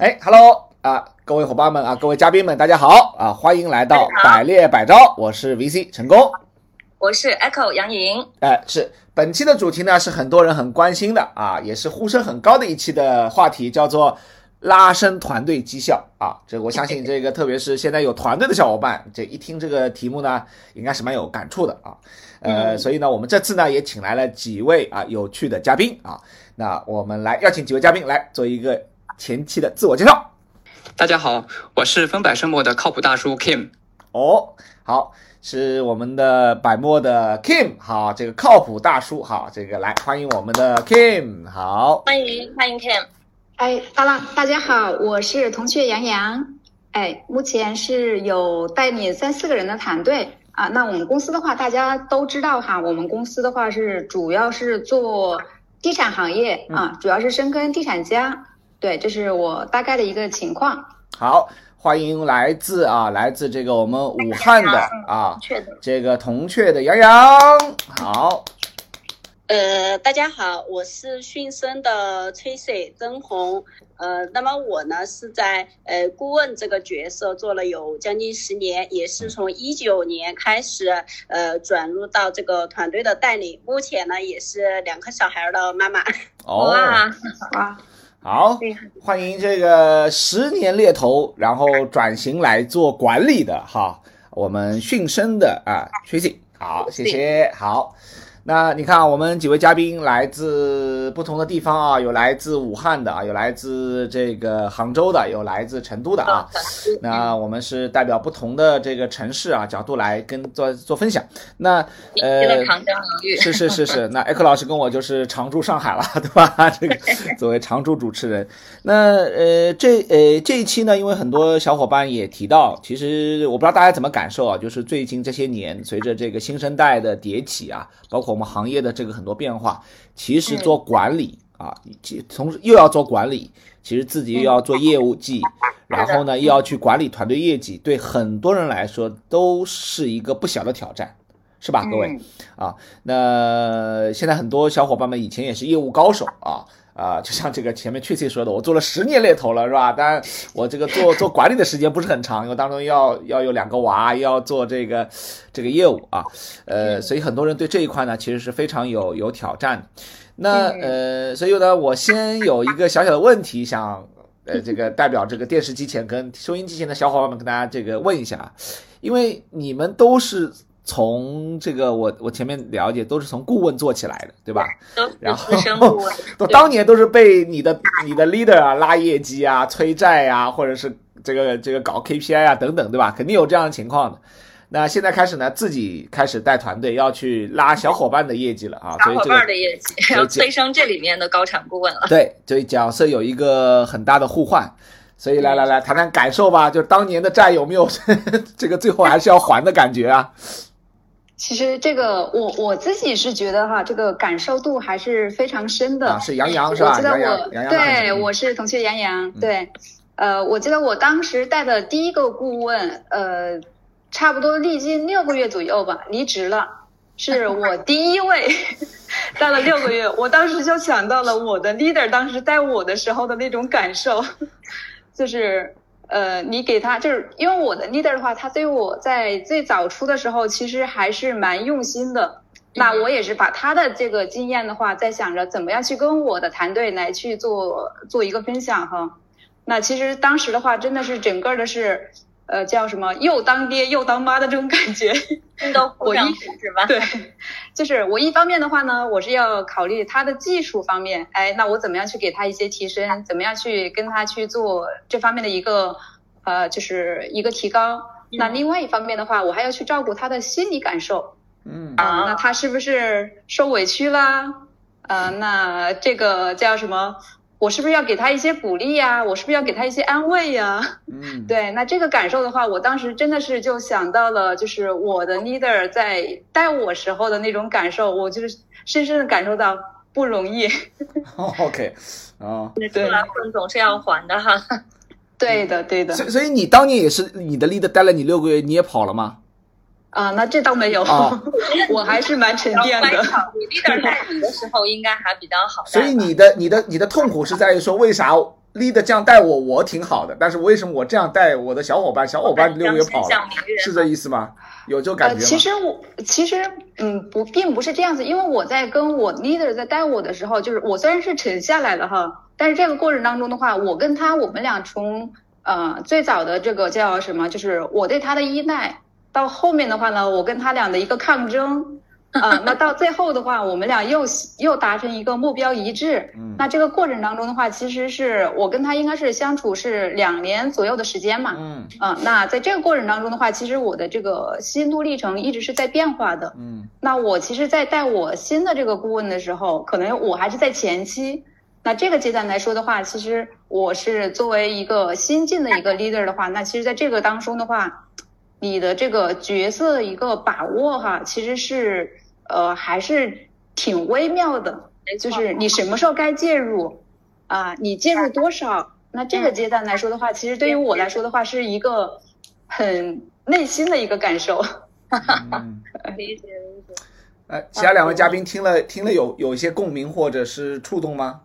哎，Hello 啊，各位伙伴们啊，各位嘉宾们，大家好啊，欢迎来到百猎百招，我是 VC 成功，我是 Echo 杨莹。哎，是本期的主题呢，是很多人很关心的啊，也是呼声很高的一期的话题，叫做拉升团队绩效啊。这我相信这个，特别是现在有团队的小伙伴，这一听这个题目呢，应该是蛮有感触的啊。呃，所以呢，我们这次呢也请来了几位啊有趣的嘉宾啊，那我们来邀请几位嘉宾来做一个。前期的自我介绍，大家好，我是分百生墨的靠谱大叔 Kim。哦，好，是我们的百墨的 Kim，好，这个靠谱大叔，好，这个来欢迎我们的 Kim，好，欢迎欢迎 Kim。哎，好了，大家好，我是同雀杨洋，哎，目前是有带领三四个人的团队啊。那我们公司的话，大家都知道哈，我们公司的话是主要是做地产行业啊，主要是深耕地产家。对，这是我大概的一个情况。好，欢迎来自啊，来自这个我们武汉的啊，这个铜雀的杨洋。好，呃，大家好，我是迅生的崔 y 曾红。呃，那么我呢是在呃顾问这个角色做了有将近十年，也是从一九年开始呃转入到这个团队的带领。目前呢也是两个小孩的妈妈。哦，哇。好，欢迎这个十年猎头，然后转型来做管理的哈，我们迅生的啊，Tracy，好，谢谢，好。那你看，我们几位嘉宾来自不同的地方啊，有来自武汉的啊，有来自这个杭州的，有来自成都的啊。那我们是代表不同的这个城市啊角度来跟做做分享。那呃，是是是是，那艾克老师跟我就是常驻上海了，对吧？这个作为常驻主持人。那呃，这呃这一期呢，因为很多小伙伴也提到，其实我不知道大家怎么感受啊，就是最近这些年，随着这个新生代的迭起啊，包括。我们行业的这个很多变化，其实做管理啊，同时又要做管理，其实自己又要做业务绩，然后呢又要去管理团队业绩，对很多人来说都是一个不小的挑战，是吧，各位啊？那现在很多小伙伴们以前也是业务高手啊。啊，就像这个前面确切说的，我做了十年猎头了，是吧？当然，我这个做做管理的时间不是很长，因为当中要要有两个娃，要做这个这个业务啊，呃，所以很多人对这一块呢，其实是非常有有挑战。那呃，所以呢，我先有一个小小的问题，想呃，这个代表这个电视机前跟收音机前的小伙伴们跟大家这个问一下，因为你们都是。从这个我我前面了解都是从顾问做起来的，对吧？然后 都当年都是被你的你的 leader 啊拉业绩啊催债啊，或者是这个这个搞 KPI 啊等等，对吧？肯定有这样的情况的。那现在开始呢，自己开始带团队要去拉小伙伴的业绩了啊，小伙伴的业绩要催生这里面的高产顾问了。对，所以角色有一个很大的互换。所以来来来谈谈感受吧，就当年的债有没有 这个最后还是要还的感觉啊？其实这个我我自己是觉得哈，这个感受度还是非常深的。啊，是杨洋是吧？我记得我对我是同学杨洋，对，呃，我记得我当时带的第一个顾问，呃，差不多历经六个月左右吧，离职了，是我 第一位带了六个月，我当时就想到了我的 leader 当时带我的时候的那种感受，就是。呃，你给他就是因为我的 leader 的话，他对我在最早出的时候其实还是蛮用心的。那我也是把他的这个经验的话，在想着怎么样去跟我的团队来去做做一个分享哈。那其实当时的话，真的是整个的是。呃，叫什么又当爹又当妈的这种感觉，我一是吧？对，就是我一方面的话呢，我是要考虑他的技术方面，哎，那我怎么样去给他一些提升？怎么样去跟他去做这方面的一个呃，就是一个提高？那另外一方面的话，我还要去照顾他的心理感受。嗯啊，那他是不是受委屈啦？呃，那这个叫什么？我是不是要给他一些鼓励呀？我是不是要给他一些安慰呀？嗯，对，那这个感受的话，我当时真的是就想到了，就是我的 leader 在带我时候的那种感受，我就是深深的感受到不容易。OK，啊，对，混总是要还的哈。对的，对的。所所以你当年也是你的 leader 带了你六个月，你也跑了吗？啊，那这倒没有，我还是蛮沉淀的。你 leader 带你的时候应该还比较好。所以你的你的你的痛苦是在于说，为啥 leader 这样带我，我挺好的，但是为什么我这样带我的小伙伴，小伙伴六个月跑了，是这意思吗？有这种感觉吗？其实我其实嗯不，并不是这样子，因为我在跟我 leader 在带我的时候，就是我虽然是沉下来了哈，但是这个过程当中的话，我跟他我们俩从呃最早的这个叫什么，就是我对他的依赖，到后面的话呢，我跟他俩的一个抗争。啊，那到最后的话，我们俩又又达成一个目标一致。嗯，那这个过程当中的话，其实是我跟他应该是相处是两年左右的时间嘛。嗯，啊，那在这个过程当中的话，其实我的这个心路历程一直是在变化的。嗯，那我其实，在带我新的这个顾问的时候，可能我还是在前期。那这个阶段来说的话，其实我是作为一个新进的一个 leader 的话，那其实在这个当中的话。你的这个角色的一个把握哈，其实是呃还是挺微妙的，就是你什么时候该介入啊？你介入多少？那这个阶段来说的话，其实对于我来说的话，是一个很内心的一个感受。理解理解。呃，其他两位嘉宾听了听了有有一些共鸣或者是触动吗？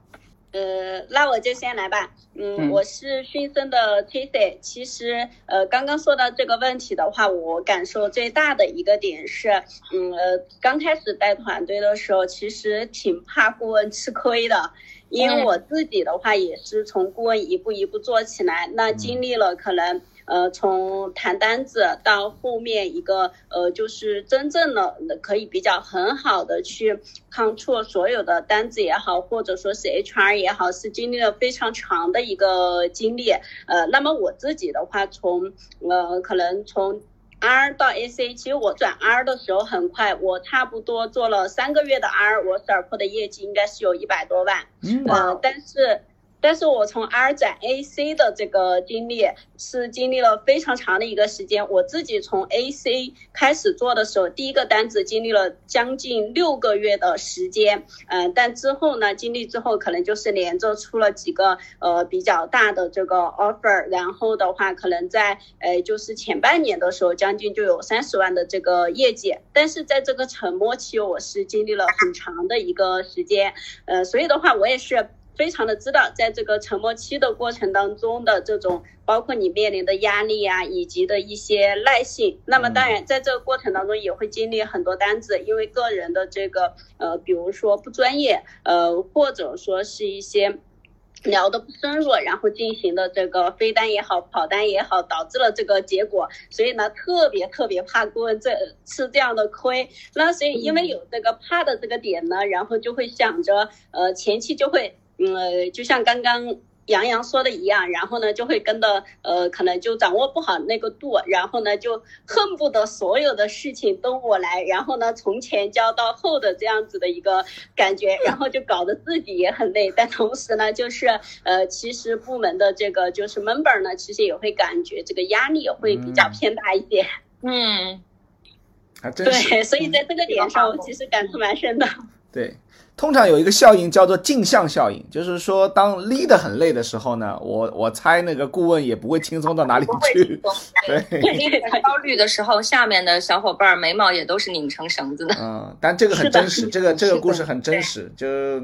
呃，那我就先来吧。嗯，我是迅森的 Tacy。其实，呃，刚刚说到这个问题的话，我感受最大的一个点是，嗯，呃，刚开始带团队的时候，其实挺怕顾问吃亏的，因为我自己的话也是从顾问一步一步做起来，那经历了可能。呃，从谈单子到后面一个呃，就是真正的可以比较很好的去 control 所有的单子也好，或者说是 HR 也好，是经历了非常长的一个经历。呃，那么我自己的话，从呃可能从 R 到 AC，其实我转 R 的时候很快，我差不多做了三个月的 R，我 s 尔 r 的业绩应该是有一百多万。嗯，但是。但是我从 R 转 AC 的这个经历是经历了非常长的一个时间。我自己从 AC 开始做的时候，第一个单子经历了将近六个月的时间，嗯，但之后呢，经历之后可能就是连着出了几个呃比较大的这个 offer，然后的话可能在呃就是前半年的时候，将近就有三十万的这个业绩。但是在这个沉默期，我是经历了很长的一个时间，呃，所以的话我也是。非常的知道，在这个沉默期的过程当中的这种，包括你面临的压力呀，以及的一些耐性。那么当然，在这个过程当中也会经历很多单子，因为个人的这个呃，比如说不专业，呃，或者说是一些聊的不深入，然后进行的这个飞单也好，跑单也好，导致了这个结果。所以呢，特别特别怕顾问这吃这样的亏。那所以因为有这个怕的这个点呢，然后就会想着，呃，前期就会。嗯，就像刚刚杨洋说的一样，然后呢，就会跟的呃，可能就掌握不好那个度，然后呢，就恨不得所有的事情都我来，然后呢，从前交到后的这样子的一个感觉，然后就搞得自己也很累。但同时呢，就是呃，其实部门的这个就是 member 呢，其实也会感觉这个压力也会比较偏大一点。嗯，对，所以在这个点上，我其实感触蛮深的。对。通常有一个效应叫做镜像效应，就是说当 lead 很累的时候呢，我我猜那个顾问也不会轻松到哪里去。对，lead 焦虑的时候，下面的小伙伴眉毛也都是拧成绳子的。嗯，但这个很真实，这个这个故事很真实，就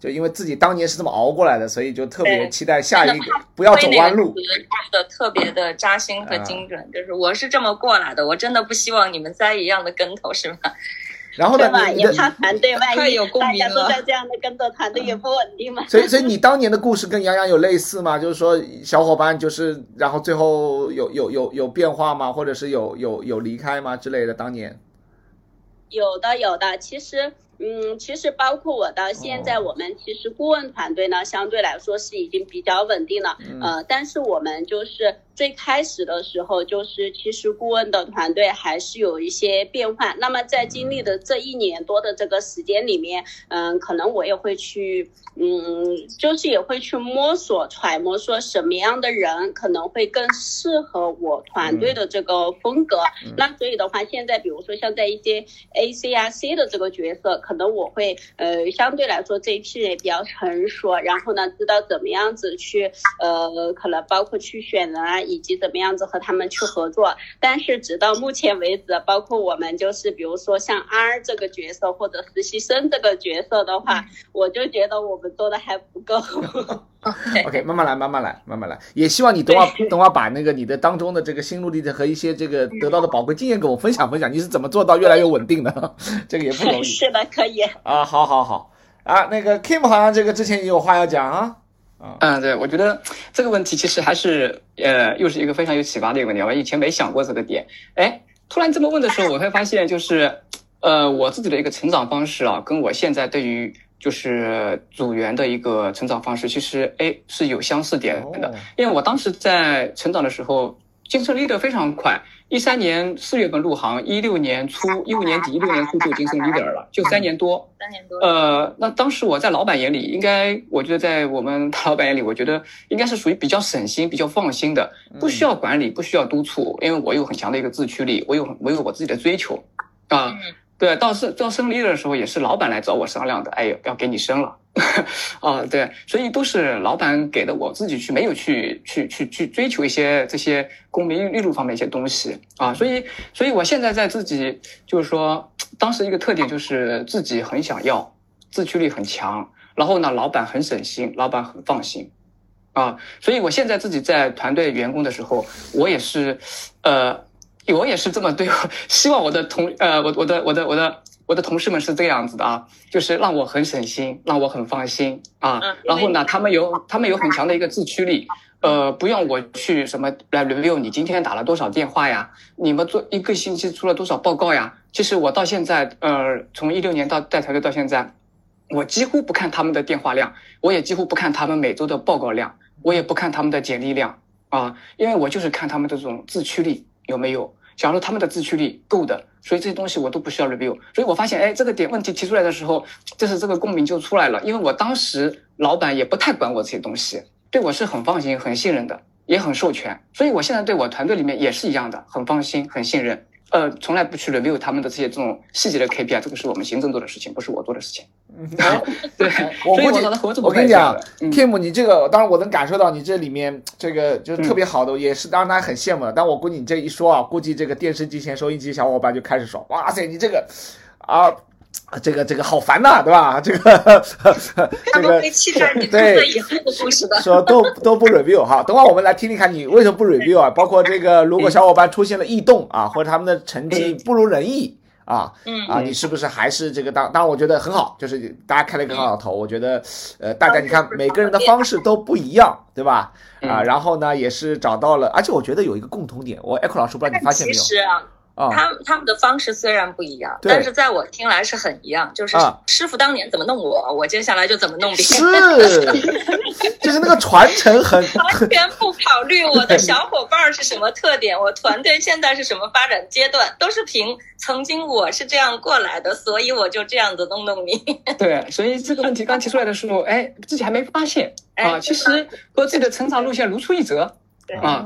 就因为自己当年是这么熬过来的，所以就特别期待下一个不要走弯路。的特别的扎心和精准，就是我是这么过来的，我真的不希望你们栽一样的跟头，是吧？然后呢？也怕团队 万一大家都在这样的跟着，团队也不稳定嘛。所以，所以你当年的故事跟杨洋有类似吗？就是说，小伙伴就是，然后最后有有有有变化吗？或者是有有有离开吗之类的？当年有的，有的。其实。嗯，其实包括我到现在，我们其实顾问团队呢，相对来说是已经比较稳定了。呃，但是我们就是最开始的时候，就是其实顾问的团队还是有一些变换。那么在经历的这一年多的这个时间里面，嗯，可能我也会去，嗯，就是也会去摸索揣摩，说什么样的人可能会更适合我团队的这个风格。那所以的话，现在比如说像在一些 A、C、R、C 的这个角色。可能我会呃相对来说这一批人比较成熟，然后呢知道怎么样子去呃可能包括去选人啊，以及怎么样子和他们去合作。但是直到目前为止，包括我们就是比如说像 R 这个角色或者实习生这个角色的话，我就觉得我们做的还不够。OK，慢慢来，慢慢来，慢慢来。也希望你等会等会把那个你的当中的这个心路历程和一些这个得到的宝贵经验跟我分享分享。你是怎么做到越来越稳定的？这个也不容易。是的，可以啊，好好好啊。那个 Kim 好像这个之前也有话要讲啊。嗯，对，我觉得这个问题其实还是呃，又是一个非常有启发的一个问题。我以前没想过这个点，哎，突然这么问的时候，我会发现就是，呃，我自己的一个成长方式啊，跟我现在对于就是组员的一个成长方式，其实哎是有相似点的。因为我当时在成长的时候，晋升 leader 非常快。一三年四月份入行，一六年初，一五年底，一六年初就已经升 leader 了，就三年多。三年多。呃，那当时我在老板眼里，应该，我觉得在我们大老板眼里，我觉得应该是属于比较省心、比较放心的，不需要管理，不需要督促，因为我有很强的一个自驱力，我有我有我自己的追求，啊。对，到生到升职的时候，也是老板来找我商量的。哎呦，要给你升了，啊，对，所以都是老板给的，我自己去没有去去去去追求一些这些功名利禄方面一些东西啊。所以，所以我现在在自己就是说，当时一个特点就是自己很想要，自驱力很强，然后呢，老板很省心，老板很放心，啊，所以我现在自己在团队员工的时候，我也是，呃。我也是这么对，希望我的同呃，我我的我的我的我的同事们是这样子的啊，就是让我很省心，让我很放心啊。然后呢，他们有他们有很强的一个自驱力，呃，不用我去什么来 review 你今天打了多少电话呀，你们做一个星期出了多少报告呀。其实我到现在呃，从一六年到带团队到现在，我几乎不看他们的电话量，我也几乎不看他们每周的报告量，我也不看他们的简历量啊，因为我就是看他们的这种自驱力有没有。假如他们的自驱力够的，所以这些东西我都不需要 review。所以我发现，哎，这个点问题提出来的时候，就是这个共鸣就出来了。因为我当时老板也不太管我这些东西，对我是很放心、很信任的，也很授权。所以我现在对我团队里面也是一样的，很放心、很信任。呃，从来不去 review 他们的这些这种细节的 KPI，这个是我们行政做的事情，不是我做的事情。对，我估计我跟你讲，Kim，你这个当然我能感受到你这里面这个就是特别好的，也是当然大家很羡慕的。但我估计你这一说啊，估计这个电视机前、收音机小伙伴就开始说：“哇塞，你这个啊。”这个这个好烦呐，对吧？这个这个 对说都都不 review 哈。等会我们来听听看你为什么不 review 啊？包括这个如果小伙伴出现了异动啊，或者他们的成绩不如人意啊，啊，你是不是还是这个当？当然我觉得很好，就是大家开了一个很好的头。我觉得呃，大家你看每个人的方式都不一样，对吧？啊，然后呢也是找到了，而且我觉得有一个共同点，我 Echo 老师不知道你发现没有？他他们的方式虽然不一样，但是在我听来是很一样。就是师傅当年怎么弄我，我接下来就怎么弄别人。是，就是那个传承很完全不考虑我的小伙伴是什么特点，我团队现在是什么发展阶段，都是凭曾经我是这样过来的，所以我就这样子弄弄你。对，所以这个问题刚提出来的时候，哎，自己还没发现啊，其实和自己的成长路线如出一辙。啊，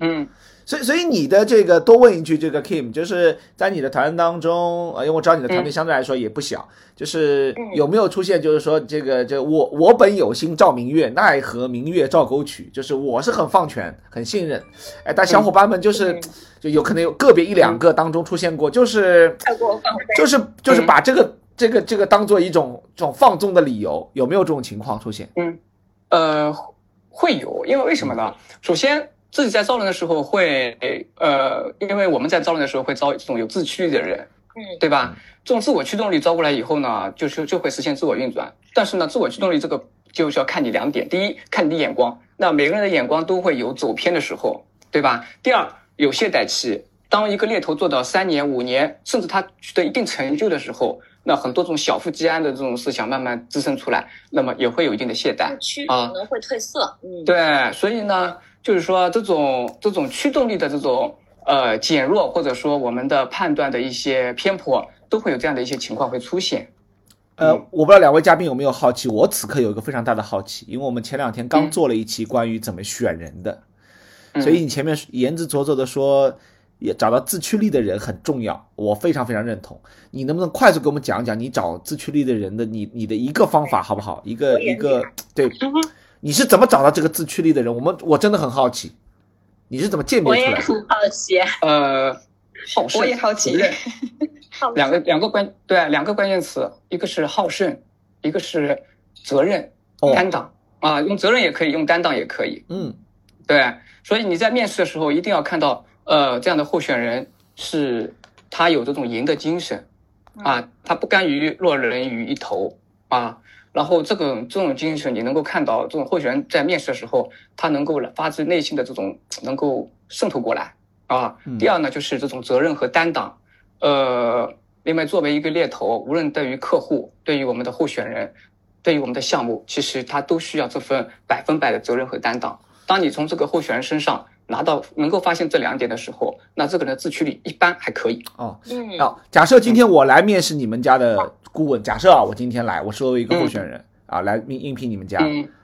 嗯。所以，所以你的这个多问一句，这个 Kim，就是在你的团当中，呃，因为我知道你的团队相对来说也不小，就是有没有出现，就是说这个，这我我本有心照明月，奈何明月照沟渠，就是我是很放权，很信任，哎，但小伙伴们就是就有可能有个别一两个当中出现过，就是就是就是把这个这个这个当做一种这种放纵的理由，有没有这种情况出现？嗯，呃，会有，因为为什么呢？首先。自己在招人的时候会，呃，因为我们在招人的时候会招这种有自驱力的人，嗯，对吧？这种自我驱动力招过来以后呢，就是就会实现自我运转。但是呢，自我驱动力这个就是要看你两点：第一，看你的眼光。那每个人的眼光都会有走偏的时候，对吧？第二，有懈怠期。当一个猎头做到三年、五年，甚至他取得一定成就的时候，那很多这种小富即安的这种思想慢慢滋生出来，那么也会有一定的懈怠，啊，可能会褪色。嗯，对，所以呢。就是说，这种这种驱动力的这种呃减弱，或者说我们的判断的一些偏颇，都会有这样的一些情况会出现。呃，我不知道两位嘉宾有没有好奇，我此刻有一个非常大的好奇，因为我们前两天刚做了一期关于怎么选人的，所以你前面言之凿凿的说，也找到自驱力的人很重要，我非常非常认同。你能不能快速给我们讲讲你找自驱力的人的你你的一个方法好不好？一个一个对。你是怎么找到这个自驱力的人？我们我真的很好奇，你是怎么鉴别出来的？我也很好奇。呃，好胜，我也好奇。两个两个关对两个关键词，一个是好胜，一个是责任担当啊，用责任也可以，用担当也可以。嗯，对，所以你在面试的时候一定要看到，呃，这样的候选人是他有这种赢的精神，啊，他不甘于落人于一头啊。然后这个这种精神，你能够看到这种候选人在面试的时候，他能够发自内心的这种能够渗透过来啊。第二呢，就是这种责任和担当。呃，另外作为一个猎头，无论对于客户，对于我们的候选人，对于我们的项目，其实他都需要这份百分百的责任和担当。当你从这个候选人身上拿到能够发现这两点的时候，那这个人的自驱力一般还可以哦。嗯，好，假设今天我来面试你们家的。顾问，假设啊，我今天来，我作为一个候选人啊，来应应聘你们家，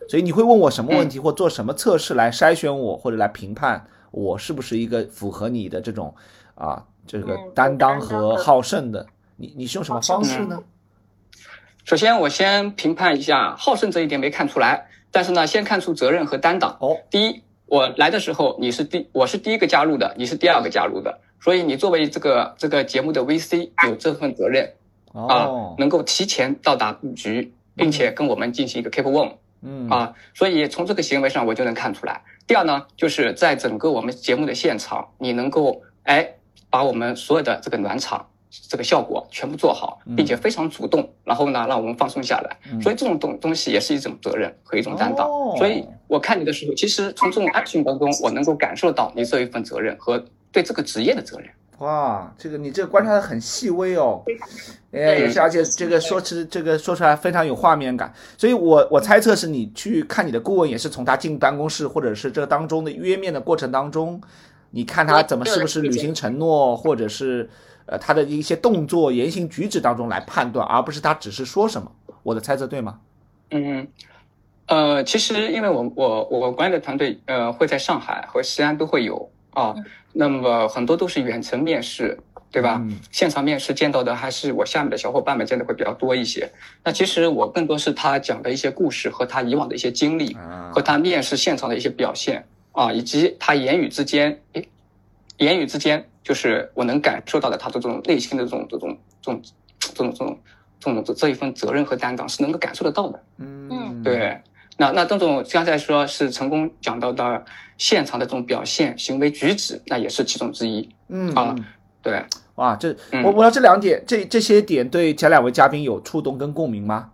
所以你会问我什么问题，或做什么测试来筛选我，或者来评判我是不是一个符合你的这种啊这个担当和好胜的？你你是用什么方式呢？首先，我先评判一下好胜这一点没看出来，但是呢，先看出责任和担当。哦，第一，我来的时候你是第我是第一个加入的，你是第二个加入的，所以你作为这个这个节目的 VC 有这份责任。啊，能够提前到达布局，并且跟我们进行一个 keep warm，嗯啊，所以从这个行为上我就能看出来。第二呢，就是在整个我们节目的现场，你能够哎把我们所有的这个暖场这个效果全部做好，并且非常主动，然后呢让我们放松下来。所以这种东东西也是一种责任和一种担当。所以我看你的时候，其实从这种 action 当中，我能够感受到你这一份责任和对这个职业的责任。哇，这个你这个观察的很细微哦，哎，而且这个说是这个说出来非常有画面感，所以我我猜测是你去看你的顾问也是从他进办公室或者是这当中的约面的过程当中，你看他怎么是不是履行承诺，或者是呃他的一些动作言行举止当中来判断，而不是他只是说什么。我的猜测对吗？嗯，呃，其实因为我我我管理的团队呃会在上海和西安都会有啊。那么很多都是远程面试，对吧？现场面试见到的还是我下面的小伙伴们见的会比较多一些。那其实我更多是他讲的一些故事和他以往的一些经历，和他面试现场的一些表现啊，以及他言语之间，诶，言语之间就是我能感受到的他的这种内心的这种这种这种这种这种这种这一份责任和担当是能够感受得到的。嗯，对。那那邓总刚才说是成功讲到的现场的这种表现、行为举止，那也是其中之一。嗯啊，对，哇，这我我要这两点，这这些点对前两位嘉宾有触动跟共鸣吗？